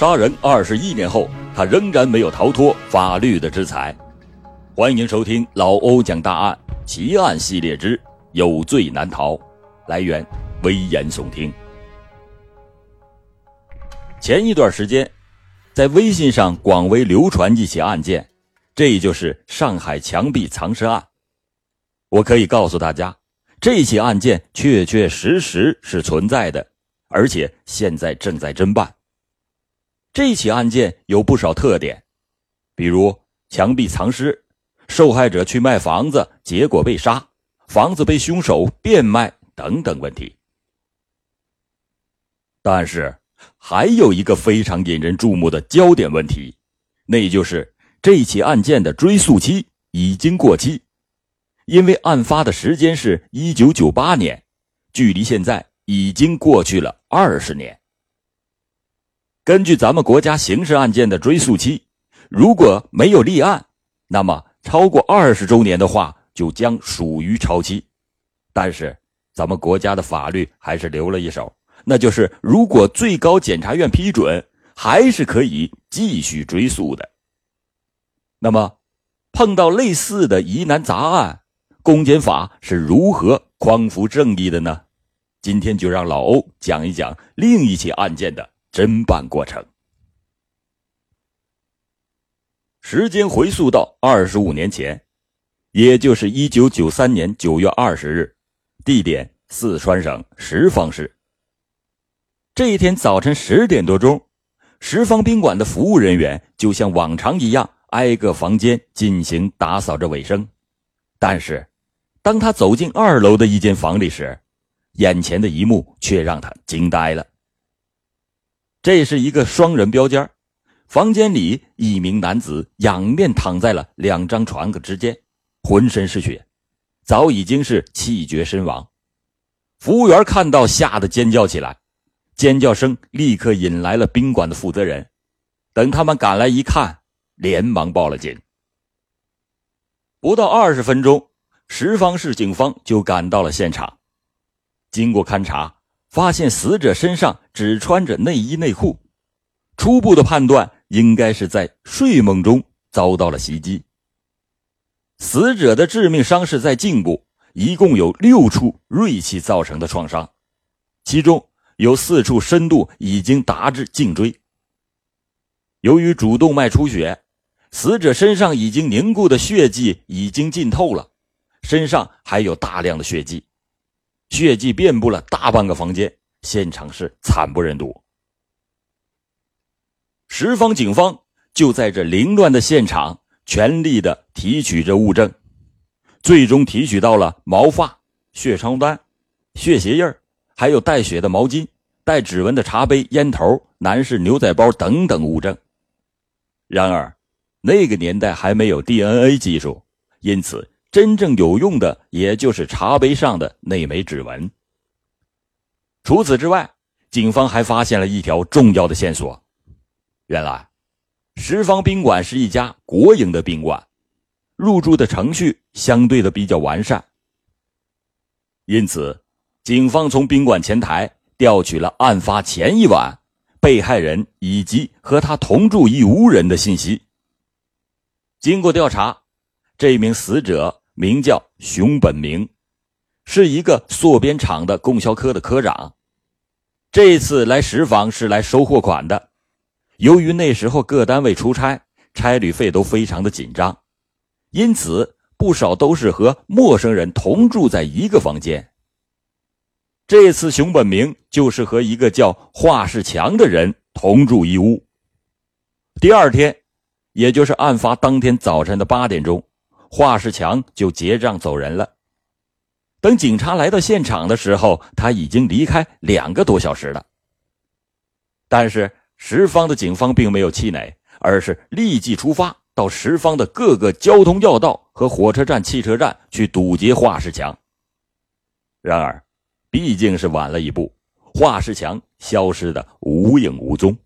杀人二十一年后，他仍然没有逃脱法律的制裁。欢迎收听老欧讲大案奇案系列之《有罪难逃》，来源危言耸听。前一段时间，在微信上广为流传一起案件，这就是上海墙壁藏尸案。我可以告诉大家，这起案件确确实实是存在的，而且现在正在侦办。这起案件有不少特点，比如墙壁藏尸、受害者去卖房子，结果被杀，房子被凶手变卖等等问题。但是，还有一个非常引人注目的焦点问题，那就是这起案件的追诉期已经过期，因为案发的时间是一九九八年，距离现在已经过去了二十年。根据咱们国家刑事案件的追诉期，如果没有立案，那么超过二十周年的话，就将属于超期。但是，咱们国家的法律还是留了一手，那就是如果最高检察院批准，还是可以继续追诉的。那么，碰到类似的疑难杂案，公检法是如何匡扶正义的呢？今天就让老欧讲一讲另一起案件的。侦办过程，时间回溯到二十五年前，也就是一九九三年九月二十日，地点四川省什邡市。这一天早晨十点多钟，什邡宾馆的服务人员就像往常一样，挨个房间进行打扫着卫生。但是，当他走进二楼的一间房里时，眼前的一幕却让他惊呆了。这是一个双人标间，房间里一名男子仰面躺在了两张床之间，浑身是血，早已经是气绝身亡。服务员看到，吓得尖叫起来，尖叫声立刻引来了宾馆的负责人。等他们赶来一看，连忙报了警。不到二十分钟，什邡市警方就赶到了现场，经过勘查。发现死者身上只穿着内衣内裤，初步的判断应该是在睡梦中遭到了袭击。死者的致命伤是在颈部，一共有六处锐器造成的创伤，其中有四处深度已经达至颈椎。由于主动脉出血，死者身上已经凝固的血迹已经浸透了，身上还有大量的血迹。血迹遍布了大半个房间，现场是惨不忍睹。十方警方就在这凌乱的现场全力的提取着物证，最终提取到了毛发、血床单、血鞋印还有带血的毛巾、带指纹的茶杯、烟头、男士牛仔包等等物证。然而，那个年代还没有 DNA 技术，因此。真正有用的，也就是茶杯上的那枚指纹。除此之外，警方还发现了一条重要的线索：原来，十方宾馆是一家国营的宾馆，入住的程序相对的比较完善。因此，警方从宾馆前台调取了案发前一晚被害人以及和他同住一屋人的信息。经过调查，这名死者。名叫熊本明，是一个塑边厂的供销科的科长。这次来石坊是来收货款的。由于那时候各单位出差，差旅费都非常的紧张，因此不少都是和陌生人同住在一个房间。这次熊本明就是和一个叫华世强的人同住一屋。第二天，也就是案发当天早晨的八点钟。华世强就结账走人了。等警察来到现场的时候，他已经离开两个多小时了。但是十方的警方并没有气馁，而是立即出发到十方的各个交通要道和火车站、汽车站去堵截华世强。然而，毕竟是晚了一步，华世强消失的无影无踪。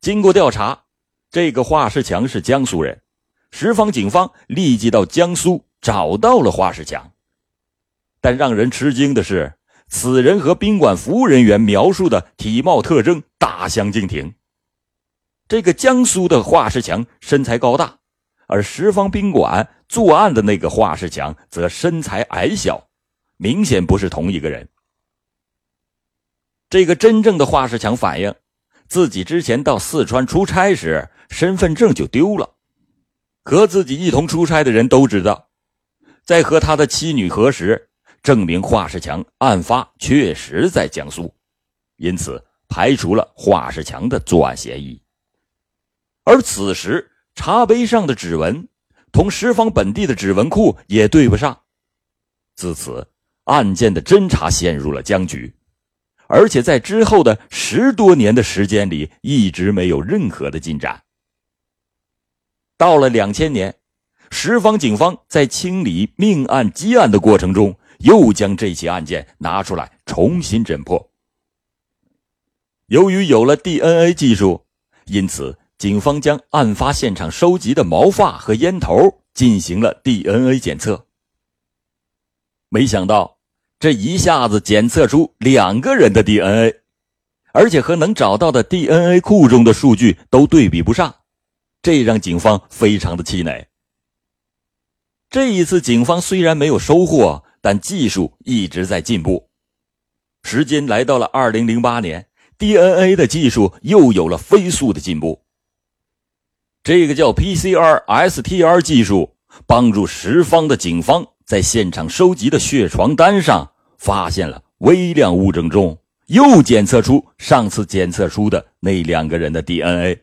经过调查，这个华世强是江苏人。十方警方立即到江苏找到了华世强，但让人吃惊的是，此人和宾馆服务人员描述的体貌特征大相径庭。这个江苏的华世强身材高大，而十方宾馆作案的那个华世强则身材矮小，明显不是同一个人。这个真正的华世强反映，自己之前到四川出差时身份证就丢了。和自己一同出差的人都知道，在和他的妻女核实，证明华世强案发确实在江苏，因此排除了华世强的作案嫌疑。而此时茶杯上的指纹同十方本地的指纹库也对不上，自此案件的侦查陷入了僵局，而且在之后的十多年的时间里一直没有任何的进展。到了两千年，十方警方在清理命案积案的过程中，又将这起案件拿出来重新侦破。由于有了 DNA 技术，因此。警方将案发现场收集的毛发和烟头进行了 DNA 检测，没想到这一下子检测出两个人的 DNA，而且和能找到的 DNA 库中的数据都对比不上，这让警方非常的气馁。这一次，警方虽然没有收获，但技术一直在进步。时间来到了二零零八年，DNA 的技术又有了飞速的进步。这个叫 PCR STR 技术，帮助十方的警方在现场收集的血床单上发现了微量物证中，又检测出上次检测出的那两个人的 DNA。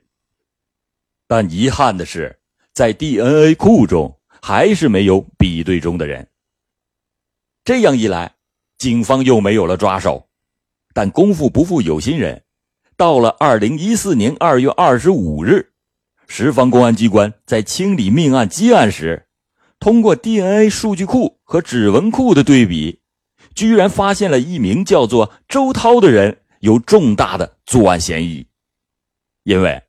但遗憾的是，在 DNA 库中还是没有比对中的人。这样一来，警方又没有了抓手。但功夫不负有心人，到了二零一四年二月二十五日。十方公安机关在清理命案积案时，通过 DNA 数据库和指纹库的对比，居然发现了一名叫做周涛的人有重大的作案嫌疑。因为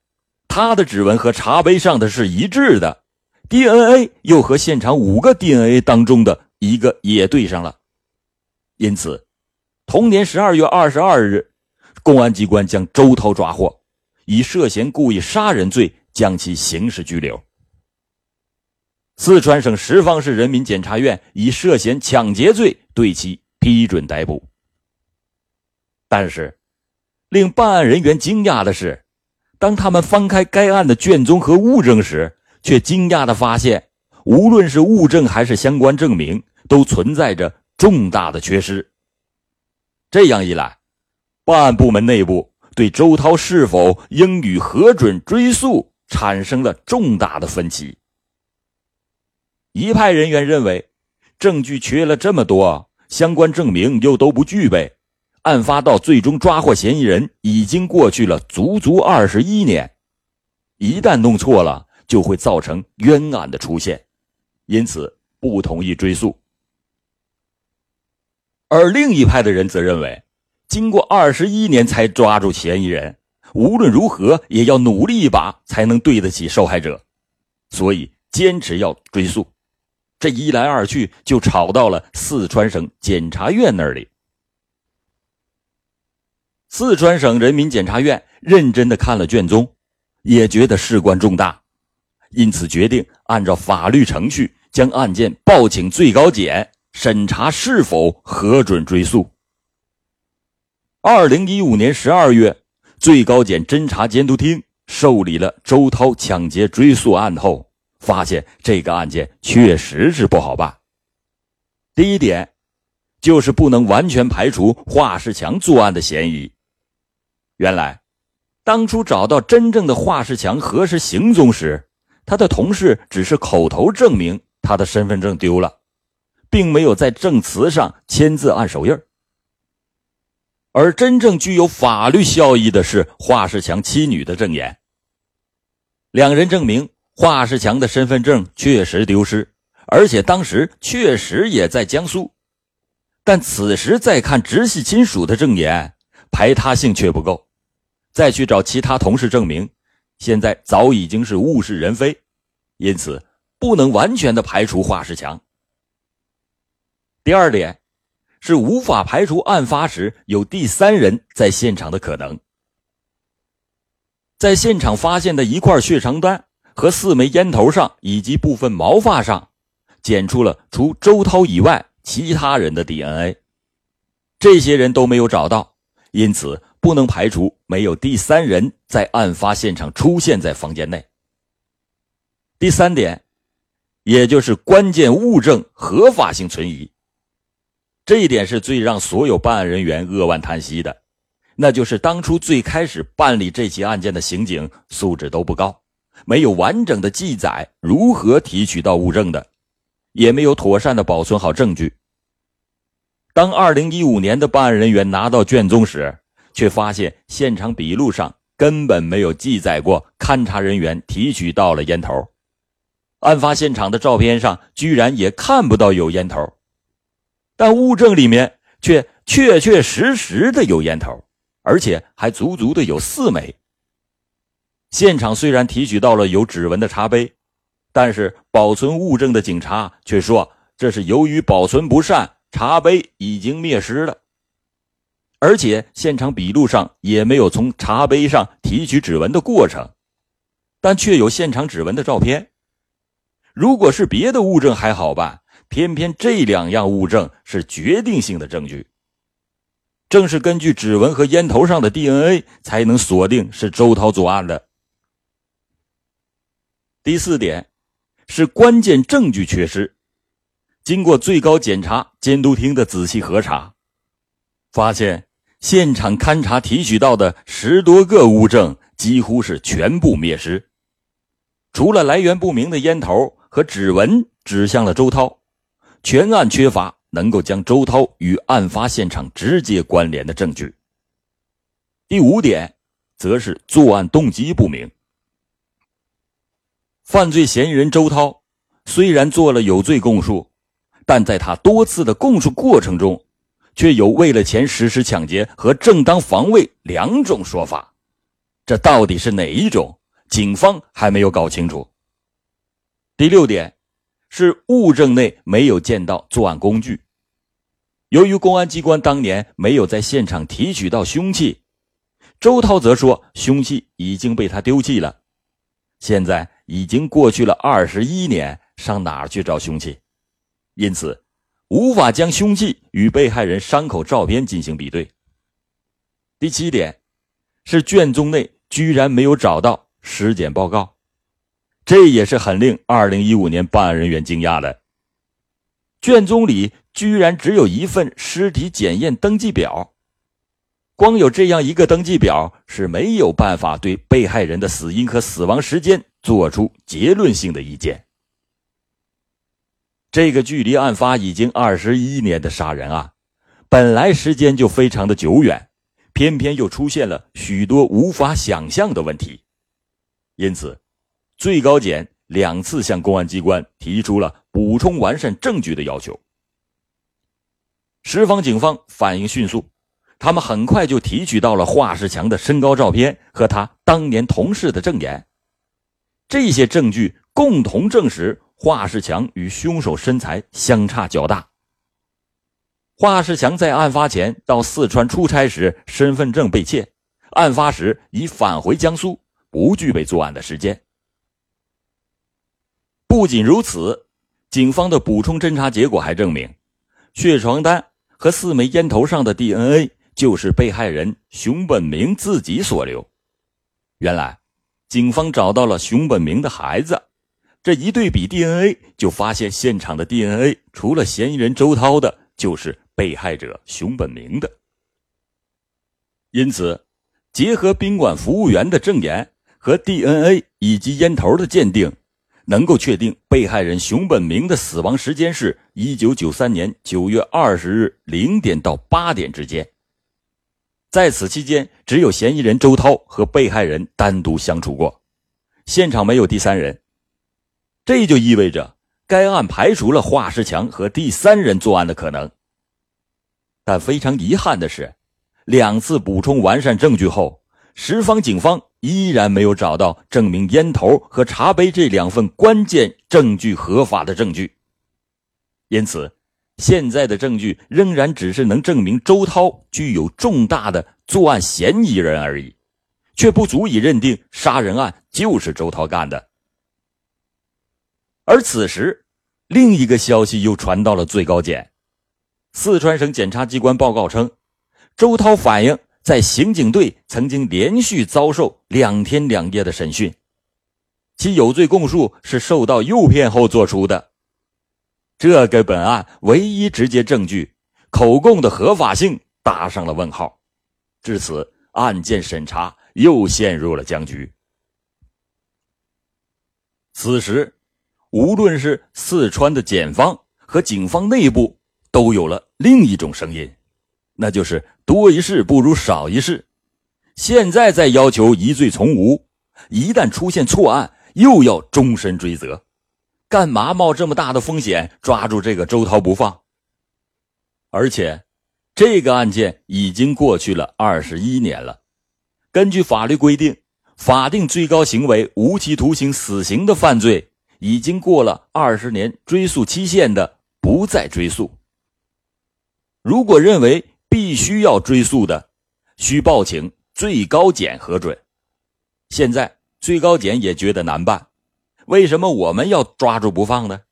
他的指纹和茶杯上的是一致的，DNA 又和现场五个 DNA 当中的一个也对上了，因此，同年十二月二十二日，公安机关将周涛抓获，以涉嫌故意杀人罪。将其刑事拘留。四川省什邡市人民检察院以涉嫌抢劫罪对其批准逮捕。但是，令办案人员惊讶的是，当他们翻开该案的卷宗和物证时，却惊讶的发现，无论是物证还是相关证明，都存在着重大的缺失。这样一来，办案部门内部对周涛是否应予核准追诉。产生了重大的分歧。一派人员认为，证据缺了这么多，相关证明又都不具备，案发到最终抓获嫌疑人已经过去了足足二十一年，一旦弄错了，就会造成冤案的出现，因此不同意追诉。而另一派的人则认为，经过二十一年才抓住嫌疑人。无论如何也要努力一把，才能对得起受害者，所以坚持要追诉。这一来二去，就吵到了四川省检察院那里。四川省人民检察院认真的看了卷宗，也觉得事关重大，因此决定按照法律程序将案件报请最高检审查是否核准追诉。二零一五年十二月。最高检侦查监督厅受理了周涛抢劫追诉案后，发现这个案件确实是不好办。第一点，就是不能完全排除华世强作案的嫌疑。原来，当初找到真正的华世强核实行踪时，他的同事只是口头证明他的身份证丢了，并没有在证词上签字按手印。而真正具有法律效益的是华世强妻女的证言。两人证明华世强的身份证确实丢失，而且当时确实也在江苏。但此时再看直系亲属的证言，排他性却不够。再去找其他同事证明，现在早已经是物是人非，因此不能完全的排除华世强。第二点。是无法排除案发时有第三人在现场的可能。在现场发现的一块血床单和四枚烟头上以及部分毛发上，检出了除周涛以外其他人的 DNA。这些人都没有找到，因此不能排除没有第三人在案发现场出现在房间内。第三点，也就是关键物证合法性存疑。这一点是最让所有办案人员扼腕叹息的，那就是当初最开始办理这起案件的刑警素质都不高，没有完整的记载如何提取到物证的，也没有妥善的保存好证据。当2015年的办案人员拿到卷宗时，却发现现场笔录上根本没有记载过勘查人员提取到了烟头，案发现场的照片上居然也看不到有烟头。但物证里面却确确实实的有烟头，而且还足足的有四枚。现场虽然提取到了有指纹的茶杯，但是保存物证的警察却说这是由于保存不善，茶杯已经灭失了。而且现场笔录上也没有从茶杯上提取指纹的过程，但却有现场指纹的照片。如果是别的物证还好办。偏偏这两样物证是决定性的证据。正是根据指纹和烟头上的 DNA，才能锁定是周涛作案的。第四点，是关键证据缺失。经过最高检察监督厅的仔细核查，发现现场勘查提取到的十多个物证几乎是全部灭失，除了来源不明的烟头和指纹指向了周涛。全案缺乏能够将周涛与案发现场直接关联的证据。第五点，则是作案动机不明。犯罪嫌疑人周涛虽然做了有罪供述，但在他多次的供述过程中，却有为了钱实施抢劫和正当防卫两种说法。这到底是哪一种？警方还没有搞清楚。第六点。是物证内没有见到作案工具。由于公安机关当年没有在现场提取到凶器，周涛则说凶器已经被他丢弃了。现在已经过去了二十一年，上哪儿去找凶器？因此，无法将凶器与被害人伤口照片进行比对。第七点，是卷宗内居然没有找到尸检报告。这也是很令二零一五年办案人员惊讶的。卷宗里居然只有一份尸体检验登记表，光有这样一个登记表是没有办法对被害人的死因和死亡时间做出结论性的意见。这个距离案发已经二十一年的杀人案，本来时间就非常的久远，偏偏又出现了许多无法想象的问题，因此。最高检两次向公安机关提出了补充完善证据的要求。十方警方反应迅速，他们很快就提取到了华世强的身高照片和他当年同事的证言。这些证据共同证实华世强与凶手身材相差较大。华世强在案发前到四川出差时，身份证被窃，案发时已返回江苏，不具备作案的时间。不仅如此，警方的补充侦查结果还证明，血床单和四枚烟头上的 DNA 就是被害人熊本明自己所留。原来，警方找到了熊本明的孩子，这一对比 DNA，就发现现场的 DNA 除了嫌疑人周涛的，就是被害者熊本明的。因此，结合宾馆服务员的证言和 DNA 以及烟头的鉴定。能够确定被害人熊本明的死亡时间是一九九三年九月二十日零点到八点之间。在此期间，只有嫌疑人周涛和被害人单独相处过，现场没有第三人。这就意味着该案排除了华世强和第三人作案的可能。但非常遗憾的是，两次补充完善证据后，十方警方。依然没有找到证明烟头和茶杯这两份关键证据合法的证据，因此，现在的证据仍然只是能证明周涛具有重大的作案嫌疑人而已，却不足以认定杀人案就是周涛干的。而此时，另一个消息又传到了最高检，四川省检察机关报告称，周涛反映在刑警队曾经连续遭受两天两夜的审讯，其有罪供述是受到诱骗后做出的。这给本案唯一直接证据口供的合法性打上了问号。至此，案件审查又陷入了僵局。此时，无论是四川的检方和警方内部，都有了另一种声音，那就是多一事不如少一事。现在再要求疑罪从无，一旦出现错案，又要终身追责。干嘛冒这么大的风险抓住这个周涛不放？而且，这个案件已经过去了二十一年了。根据法律规定，法定最高刑为无期徒刑、死刑的犯罪，已经过了二十年追诉期限的，不再追诉。如果认为必须要追诉的，需报请最高检核准。现在最高检也觉得难办。为什么我们要抓住不放呢？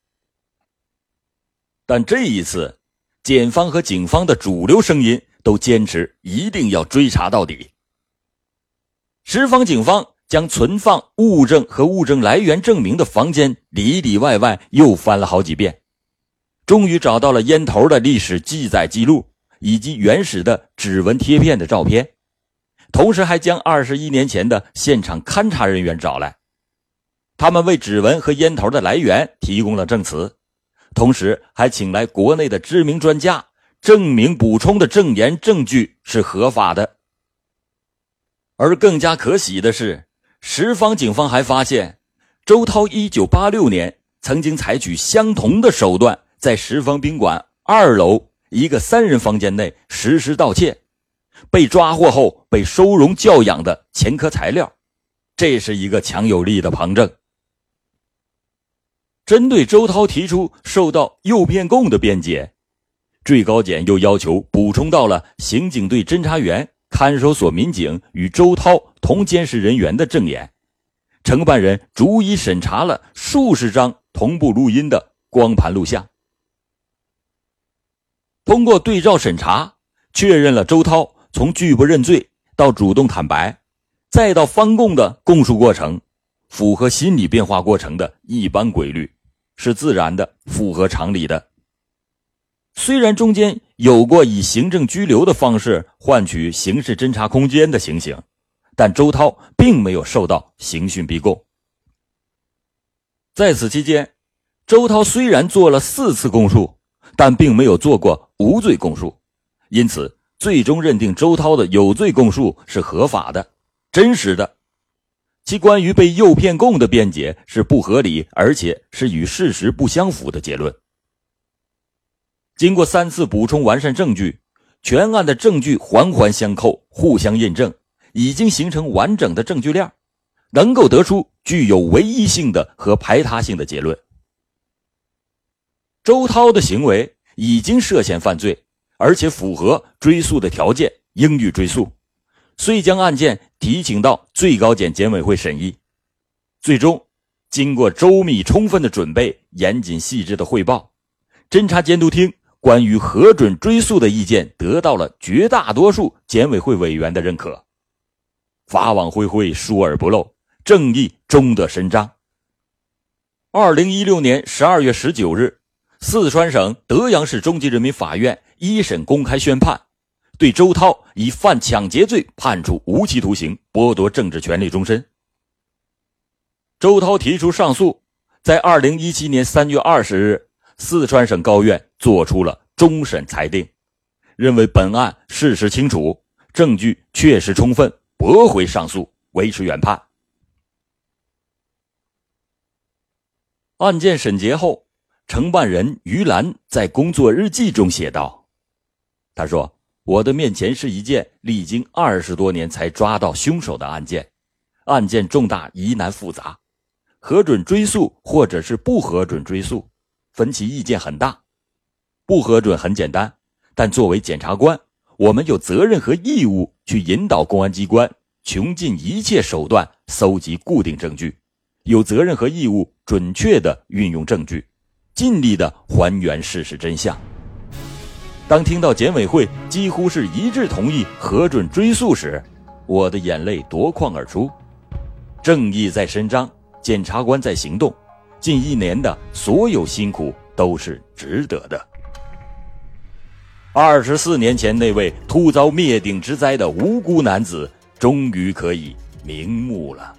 但这一次，检方和警方的主流声音都坚持一定要追查到底。石坊警方将存放物证和物证来源证明的房间里里外外又翻了好几遍，终于找到了烟头的历史记载记录以及原始的指纹贴片的照片，同时还将二十一年前的现场勘查人员找来。他们为指纹和烟头的来源提供了证词，同时还请来国内的知名专家证明补充的证言证据是合法的。而更加可喜的是，石坊警方还发现，周涛一九八六年曾经采取相同的手段，在石坊宾馆二楼一个三人房间内实施盗窃，被抓获后被收容教养的前科材料，这是一个强有力的旁证。针对周涛提出受到诱骗供的辩解，最高检又要求补充到了刑警队侦查员、看守所民警与周涛同监视人员的证言。承办人逐一审查了数十张同步录音的光盘录像，通过对照审查，确认了周涛从拒不认罪到主动坦白，再到翻供的供述过程，符合心理变化过程的一般规律。是自然的，符合常理的。虽然中间有过以行政拘留的方式换取刑事侦查空间的情形，但周涛并没有受到刑讯逼供。在此期间，周涛虽然做了四次供述，但并没有做过无罪供述，因此最终认定周涛的有罪供述是合法的、真实的。其关于被诱骗供的辩解是不合理，而且是与事实不相符的结论。经过三次补充完善证据，全案的证据环环相扣，互相印证，已经形成完整的证据链，能够得出具有唯一性的和排他性的结论。周涛的行为已经涉嫌犯罪，而且符合追诉的条件，应予追诉。遂将案件提请到最高检检委会审议，最终经过周密充分的准备、严谨细致的汇报，侦查监督厅关于核准追诉的意见得到了绝大多数检委会委员的认可。法网恢恢，疏而不漏，正义终得伸张。二零一六年十二月十九日，四川省德阳市中级人民法院一审公开宣判。对周涛以犯抢劫罪判处无期徒刑，剥夺政治权利终身。周涛提出上诉，在二零一七年三月二十日，四川省高院作出了终审裁定，认为本案事实清楚，证据确实充分，驳回上诉，维持原判。案件审结后，承办人于兰在工作日记中写道：“他说。”我的面前是一件历经二十多年才抓到凶手的案件，案件重大疑难复杂，核准追诉或者是不核准追诉，分歧意见很大。不核准很简单，但作为检察官，我们有责任和义务去引导公安机关穷尽一切手段搜集固定证据，有责任和义务准确的运用证据，尽力的还原事实真相。当听到检委会几乎是一致同意核准追诉时，我的眼泪夺眶而出。正义在伸张，检察官在行动，近一年的所有辛苦都是值得的。二十四年前那位突遭灭顶之灾的无辜男子，终于可以瞑目了。